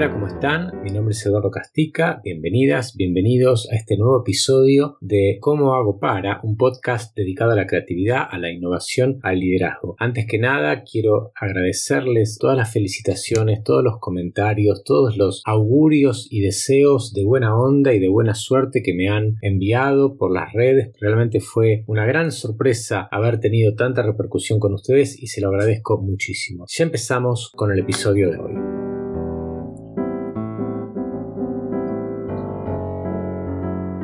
Hola, ¿cómo están? Mi nombre es Eduardo Castica. Bienvenidas, bienvenidos a este nuevo episodio de Cómo hago para, un podcast dedicado a la creatividad, a la innovación, al liderazgo. Antes que nada, quiero agradecerles todas las felicitaciones, todos los comentarios, todos los augurios y deseos de buena onda y de buena suerte que me han enviado por las redes. Realmente fue una gran sorpresa haber tenido tanta repercusión con ustedes y se lo agradezco muchísimo. Ya empezamos con el episodio de hoy.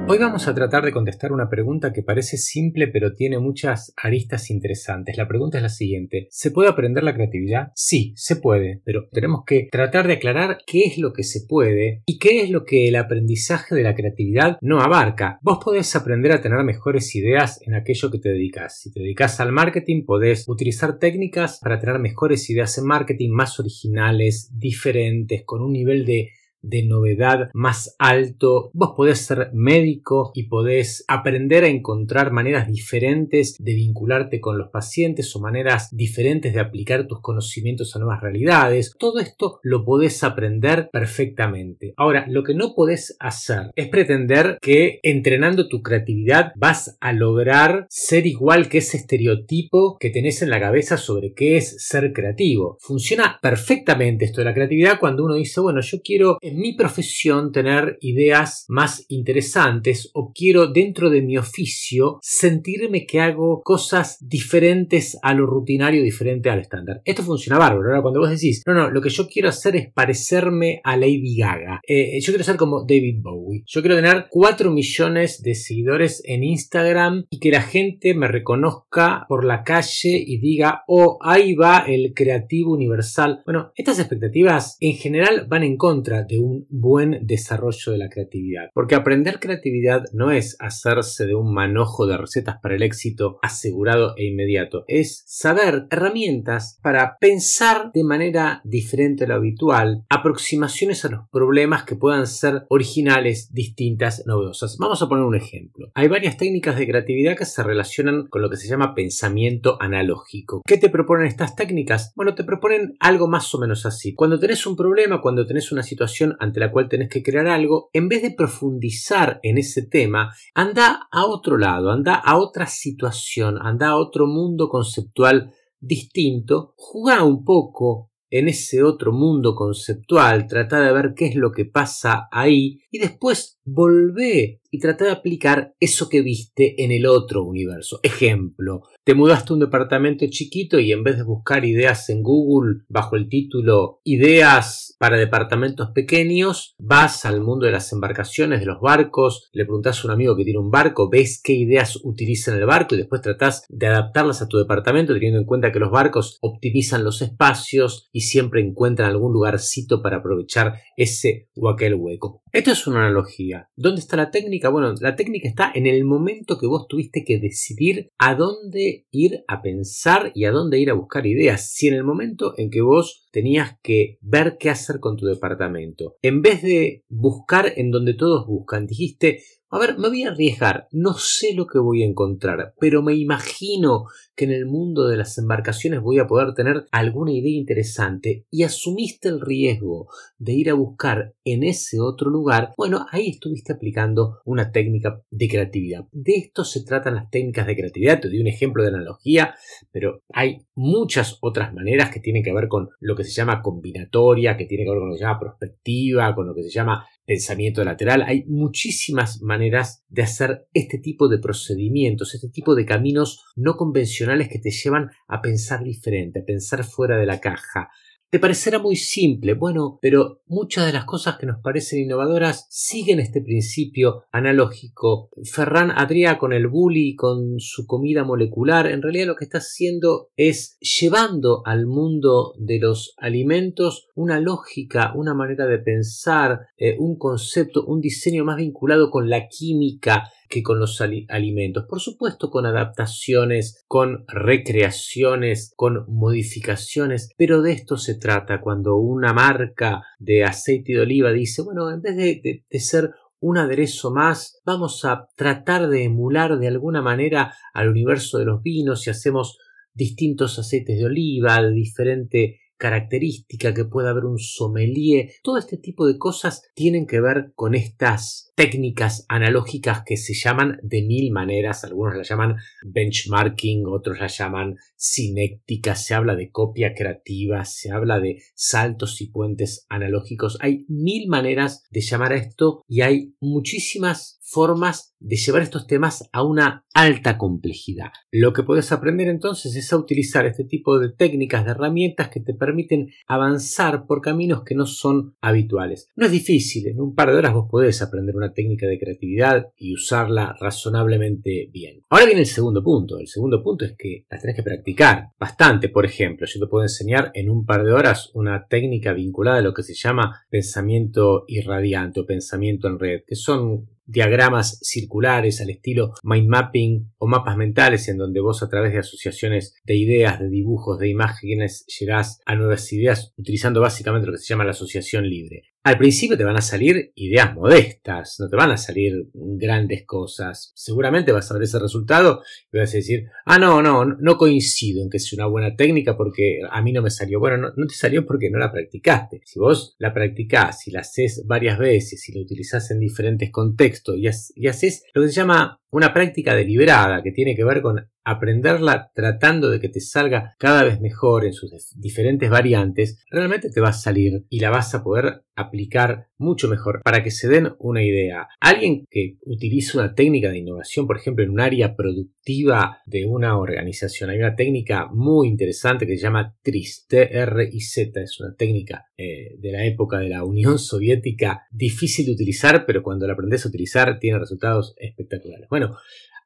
Hoy vamos a tratar de contestar una pregunta que parece simple pero tiene muchas aristas interesantes. La pregunta es la siguiente. ¿Se puede aprender la creatividad? Sí, se puede, pero tenemos que tratar de aclarar qué es lo que se puede y qué es lo que el aprendizaje de la creatividad no abarca. Vos podés aprender a tener mejores ideas en aquello que te dedicas. Si te dedicas al marketing, podés utilizar técnicas para tener mejores ideas en marketing más originales, diferentes, con un nivel de de novedad más alto. Vos podés ser médico y podés aprender a encontrar maneras diferentes de vincularte con los pacientes o maneras diferentes de aplicar tus conocimientos a nuevas realidades. Todo esto lo podés aprender perfectamente. Ahora, lo que no podés hacer es pretender que entrenando tu creatividad vas a lograr ser igual que ese estereotipo que tenés en la cabeza sobre qué es ser creativo. Funciona perfectamente esto de la creatividad cuando uno dice, bueno, yo quiero mi profesión tener ideas más interesantes o quiero dentro de mi oficio sentirme que hago cosas diferentes a lo rutinario, diferente al estándar. Esto funciona bárbaro. Ahora, cuando vos decís, no, no, lo que yo quiero hacer es parecerme a Lady Gaga. Eh, yo quiero ser como David Bowie. Yo quiero tener 4 millones de seguidores en Instagram y que la gente me reconozca por la calle y diga, oh, ahí va el creativo universal. Bueno, estas expectativas en general van en contra de buen desarrollo de la creatividad. Porque aprender creatividad no es hacerse de un manojo de recetas para el éxito asegurado e inmediato. Es saber herramientas para pensar de manera diferente a lo habitual, aproximaciones a los problemas que puedan ser originales, distintas, novedosas. Vamos a poner un ejemplo. Hay varias técnicas de creatividad que se relacionan con lo que se llama pensamiento analógico. ¿Qué te proponen estas técnicas? Bueno, te proponen algo más o menos así. Cuando tenés un problema, cuando tenés una situación ante la cual tenés que crear algo, en vez de profundizar en ese tema, anda a otro lado, anda a otra situación, anda a otro mundo conceptual distinto, juega un poco en ese otro mundo conceptual, trata de ver qué es lo que pasa ahí y después volvé y trata de aplicar eso que viste en el otro universo. Ejemplo, te mudaste a un departamento chiquito y en vez de buscar ideas en Google bajo el título Ideas para departamentos pequeños, vas al mundo de las embarcaciones, de los barcos, le preguntas a un amigo que tiene un barco, ves qué ideas utiliza en el barco y después tratás de adaptarlas a tu departamento teniendo en cuenta que los barcos optimizan los espacios y siempre encuentran algún lugarcito para aprovechar ese o aquel hueco. Esto es una analogía. ¿Dónde está la técnica? Bueno, la técnica está en el momento que vos tuviste que decidir a dónde ir a pensar y a dónde ir a buscar ideas. Si en el momento en que vos tenías que ver qué hacer con tu departamento, en vez de buscar en donde todos buscan, dijiste, a ver, me voy a arriesgar, no sé lo que voy a encontrar, pero me imagino que en el mundo de las embarcaciones voy a poder tener alguna idea interesante y asumiste el riesgo de ir a buscar en ese otro lugar, bueno, ahí estuviste aplicando una técnica de creatividad. De esto se tratan las técnicas de creatividad, te doy un ejemplo de analogía, pero hay muchas otras maneras que tienen que ver con lo que se llama combinatoria, que tiene que ver con lo que se llama prospectiva, con lo que se llama pensamiento lateral. Hay muchísimas maneras de hacer este tipo de procedimientos, este tipo de caminos no convencionales que te llevan a pensar diferente, a pensar fuera de la caja, te parecerá muy simple, bueno, pero muchas de las cosas que nos parecen innovadoras siguen este principio analógico. Ferran Adrià con el bully, con su comida molecular, en realidad lo que está haciendo es llevando al mundo de los alimentos una lógica, una manera de pensar, eh, un concepto, un diseño más vinculado con la química, que con los alimentos. Por supuesto con adaptaciones, con recreaciones, con modificaciones, pero de esto se trata cuando una marca de aceite de oliva dice, bueno, en vez de, ser un aderezo más, vamos a tratar de emular de alguna manera al universo de los vinos y hacemos distintos aceites de oliva, de diferente característica, que pueda haber un sommelier. Todo este tipo de cosas tienen que ver con estas técnicas analógicas que se llaman de mil maneras. Algunos las llaman benchmarking, otros las llaman cinéctica, se habla de copia creativa, se habla de saltos y puentes analógicos. Hay mil maneras de llamar a esto y hay muchísimas formas de llevar estos temas a una alta complejidad. Lo que puedes aprender entonces es a utilizar este tipo de técnicas, de herramientas que te permiten avanzar por caminos que no son habituales. No es difícil, en un par de horas vos podés aprender una técnica de creatividad y usarla razonablemente bien. Ahora viene el segundo punto. El segundo punto es que las tenés que practicar bastante. Por ejemplo, yo te puedo enseñar en un par de horas una técnica vinculada a lo que se llama pensamiento irradiante o pensamiento en red, que son diagramas circulares al estilo mind mapping o mapas mentales en donde vos a través de asociaciones de ideas, de dibujos, de imágenes llegás a nuevas ideas utilizando básicamente lo que se llama la asociación libre. Al principio te van a salir ideas modestas, no te van a salir grandes cosas. Seguramente vas a ver ese resultado y vas a decir, ah, no, no, no coincido en que sea una buena técnica porque a mí no me salió. Bueno, no, te salió porque no la practicaste. Si vos la practicás y la haces varias veces y la utilizás en diferentes contextos y haces lo que se llama una práctica deliberada que tiene que ver con aprenderla tratando de que te salga cada vez mejor en sus diferentes variantes, realmente te va a salir y la vas a poder aplicar mucho mejor para que se den una idea. Alguien que utiliza una técnica de innovación, por ejemplo, en un área productiva de una organización, hay una técnica muy interesante que se llama TRIZ, T-R-I-Z, es una técnica eh, de la época de la Unión Soviética, difícil de utilizar, pero cuando la aprendes a utilizar tiene resultados espectaculares. Bueno,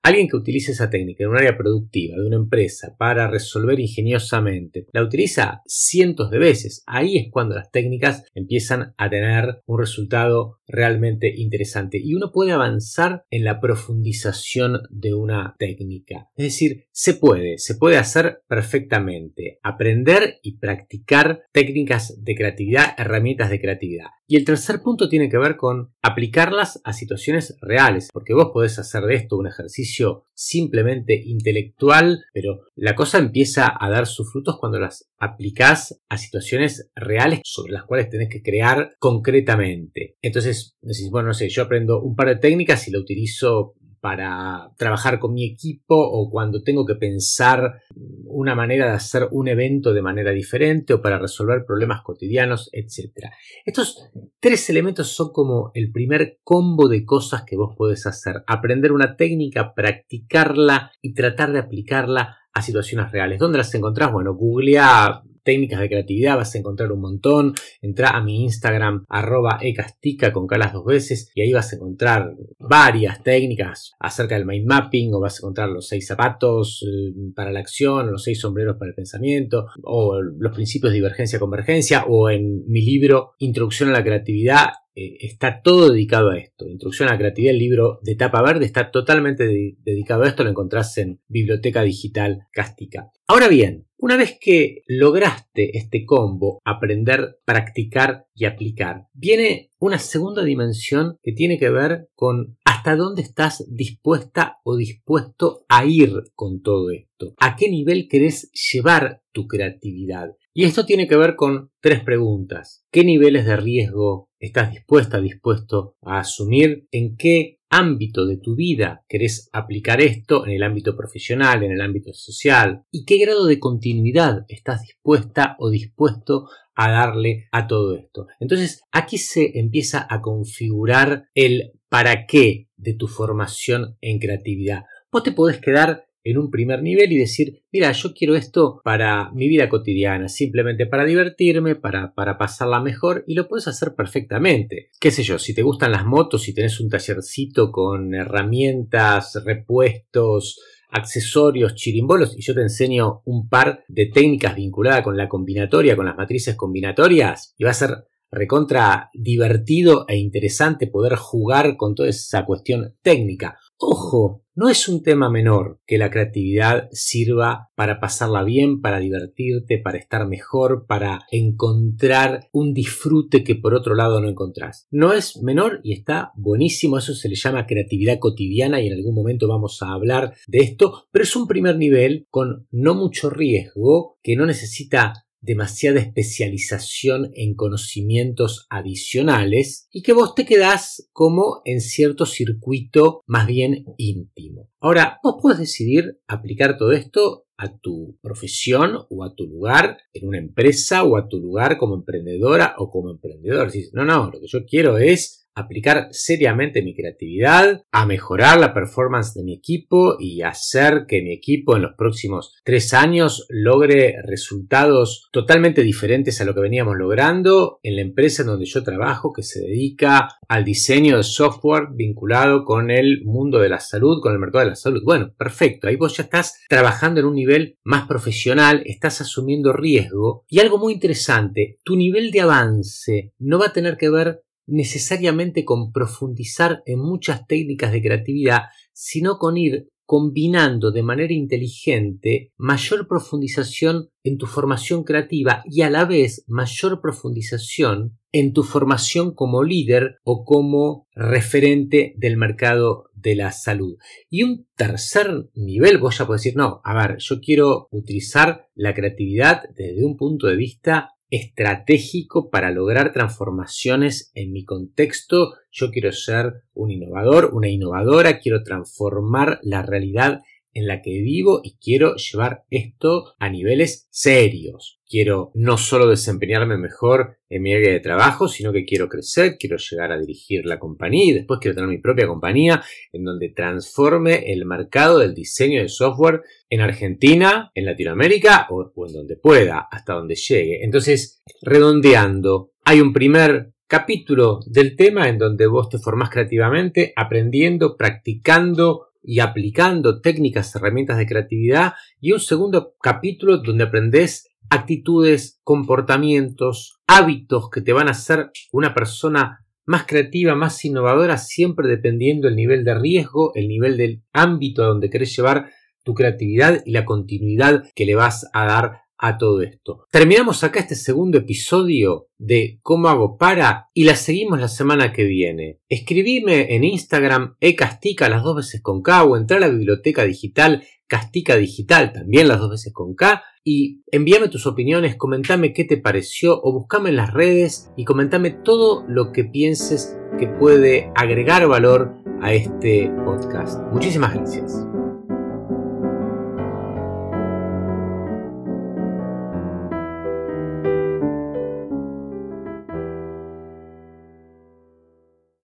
Alguien que utilice esa técnica en un área productiva de una empresa para resolver ingeniosamente, la utiliza cientos de veces. Ahí es cuando las técnicas empiezan a tener un resultado realmente interesante y uno puede avanzar en la profundización de una técnica. Es decir, se puede, se puede hacer perfectamente. Aprender y practicar técnicas de creatividad, herramientas de creatividad. Y el tercer punto tiene que ver con aplicarlas a situaciones reales, porque vos podés hacer de esto un ejercicio simplemente intelectual, pero la cosa empieza a dar sus frutos cuando las aplicás a situaciones reales sobre las cuales tenés que crear concretamente. Entonces, decís, bueno, no sé, yo aprendo un par de técnicas y la utilizo para trabajar con mi equipo o cuando tengo que pensar una manera de hacer un evento de manera diferente o para resolver problemas cotidianos, etc. Estos tres elementos son como el primer combo de cosas que vos podés hacer. Aprender una técnica, practicarla y tratar de aplicarla a situaciones reales. ¿Dónde las encontrás? Bueno, googlea técnicas de creatividad vas a encontrar un montón. Entra a mi Instagram arroba ecastica con calas dos veces y ahí vas a encontrar varias técnicas acerca del mind mapping o vas a encontrar los seis zapatos eh, para la acción, los seis sombreros para el pensamiento o los principios de divergencia-convergencia o en mi libro Introducción a la creatividad eh, está todo dedicado a esto. Introducción a la creatividad, el libro de tapa verde está totalmente dedicado a esto, lo encontrás en Biblioteca Digital Cástica. Ahora bien, una vez que lograste este combo, aprender, practicar y aplicar, viene una segunda dimensión que tiene que ver con hasta dónde estás dispuesta o dispuesto a ir con todo esto. ¿A qué nivel querés llevar tu creatividad? Y esto tiene que ver con tres preguntas. ¿Qué niveles de riesgo estás dispuesta, dispuesto a asumir? ¿En qué ámbito de tu vida querés aplicar esto en el ámbito profesional, en el ámbito social y qué grado de continuidad estás dispuesta o dispuesto a darle a todo esto. Entonces aquí se empieza a configurar el para qué de tu formación en creatividad. Vos te podés quedar en un primer nivel y decir, mira, yo quiero esto para mi vida cotidiana, simplemente para divertirme, para, para pasarla mejor y lo puedes hacer perfectamente. Qué sé yo, si te gustan las motos, si tenés un tallercito con herramientas, repuestos, accesorios, chirimbolos y yo te enseño un par de técnicas vinculadas con la combinatoria, con las matrices combinatorias y va a ser recontra divertido e interesante poder jugar con toda esa cuestión técnica. Ojo, no es un tema menor que la creatividad sirva para pasarla bien, para divertirte, para estar mejor, para encontrar un disfrute que por otro lado no encontrás. No es menor y está buenísimo, eso se le llama creatividad cotidiana y en algún momento vamos a hablar de esto, pero es un primer nivel con no mucho riesgo que no necesita demasiada especialización en conocimientos adicionales y que vos te quedás como en cierto circuito más bien íntimo. Ahora, vos puedes decidir aplicar todo esto a tu profesión o a tu lugar en una empresa o a tu lugar como emprendedora o como emprendedor. no, no, lo que yo quiero es aplicar seriamente mi creatividad, a mejorar la performance de mi equipo y hacer que mi equipo en los próximos tres años logre resultados totalmente diferentes a lo que veníamos logrando en la empresa en donde yo trabajo que se dedica al diseño de software vinculado con el mundo de la salud, con el mercado de la salud. Bueno, perfecto, ahí vos ya estás trabajando en un nivel más profesional, estás asumiendo riesgo y algo muy interesante, tu nivel de avance no va a tener que ver necesariamente con profundizar en muchas técnicas de creatividad, sino con ir combinando de manera inteligente mayor profundización en tu formación creativa y a la vez mayor profundización en tu formación como líder o como referente del mercado de la salud. Y un tercer nivel, vos ya podés decir, no, a ver, yo quiero utilizar la creatividad desde un punto de vista estratégico para lograr transformaciones en mi contexto. Yo quiero ser un innovador, una innovadora, quiero transformar la realidad en la que vivo y quiero llevar esto a niveles serios. Quiero no solo desempeñarme mejor en mi área de trabajo, sino que quiero crecer, quiero llegar a dirigir la compañía y después quiero tener mi propia compañía en donde transforme el mercado del diseño de software en Argentina, en Latinoamérica o, en donde pueda, hasta donde llegue. Entonces, redondeando, hay un primer capítulo del tema en donde vos te formás creativamente, aprendiendo, practicando, y aplicando técnicas, herramientas de creatividad y un segundo capítulo donde aprendes actitudes, comportamientos, hábitos que te van a hacer una persona más creativa, más innovadora, siempre dependiendo del nivel de riesgo, el nivel del ámbito a donde querés llevar tu creatividad y la continuidad que le vas a dar a todo esto. Terminamos acá este segundo episodio de cómo hago para y la seguimos la semana que viene. Escribime en Instagram ecastica las dos veces con K o entra a la biblioteca digital Castica Digital también las dos veces con K y envíame tus opiniones, comentame qué te pareció o buscame en las redes y comentame todo lo que pienses que puede agregar valor a este podcast. Muchísimas gracias.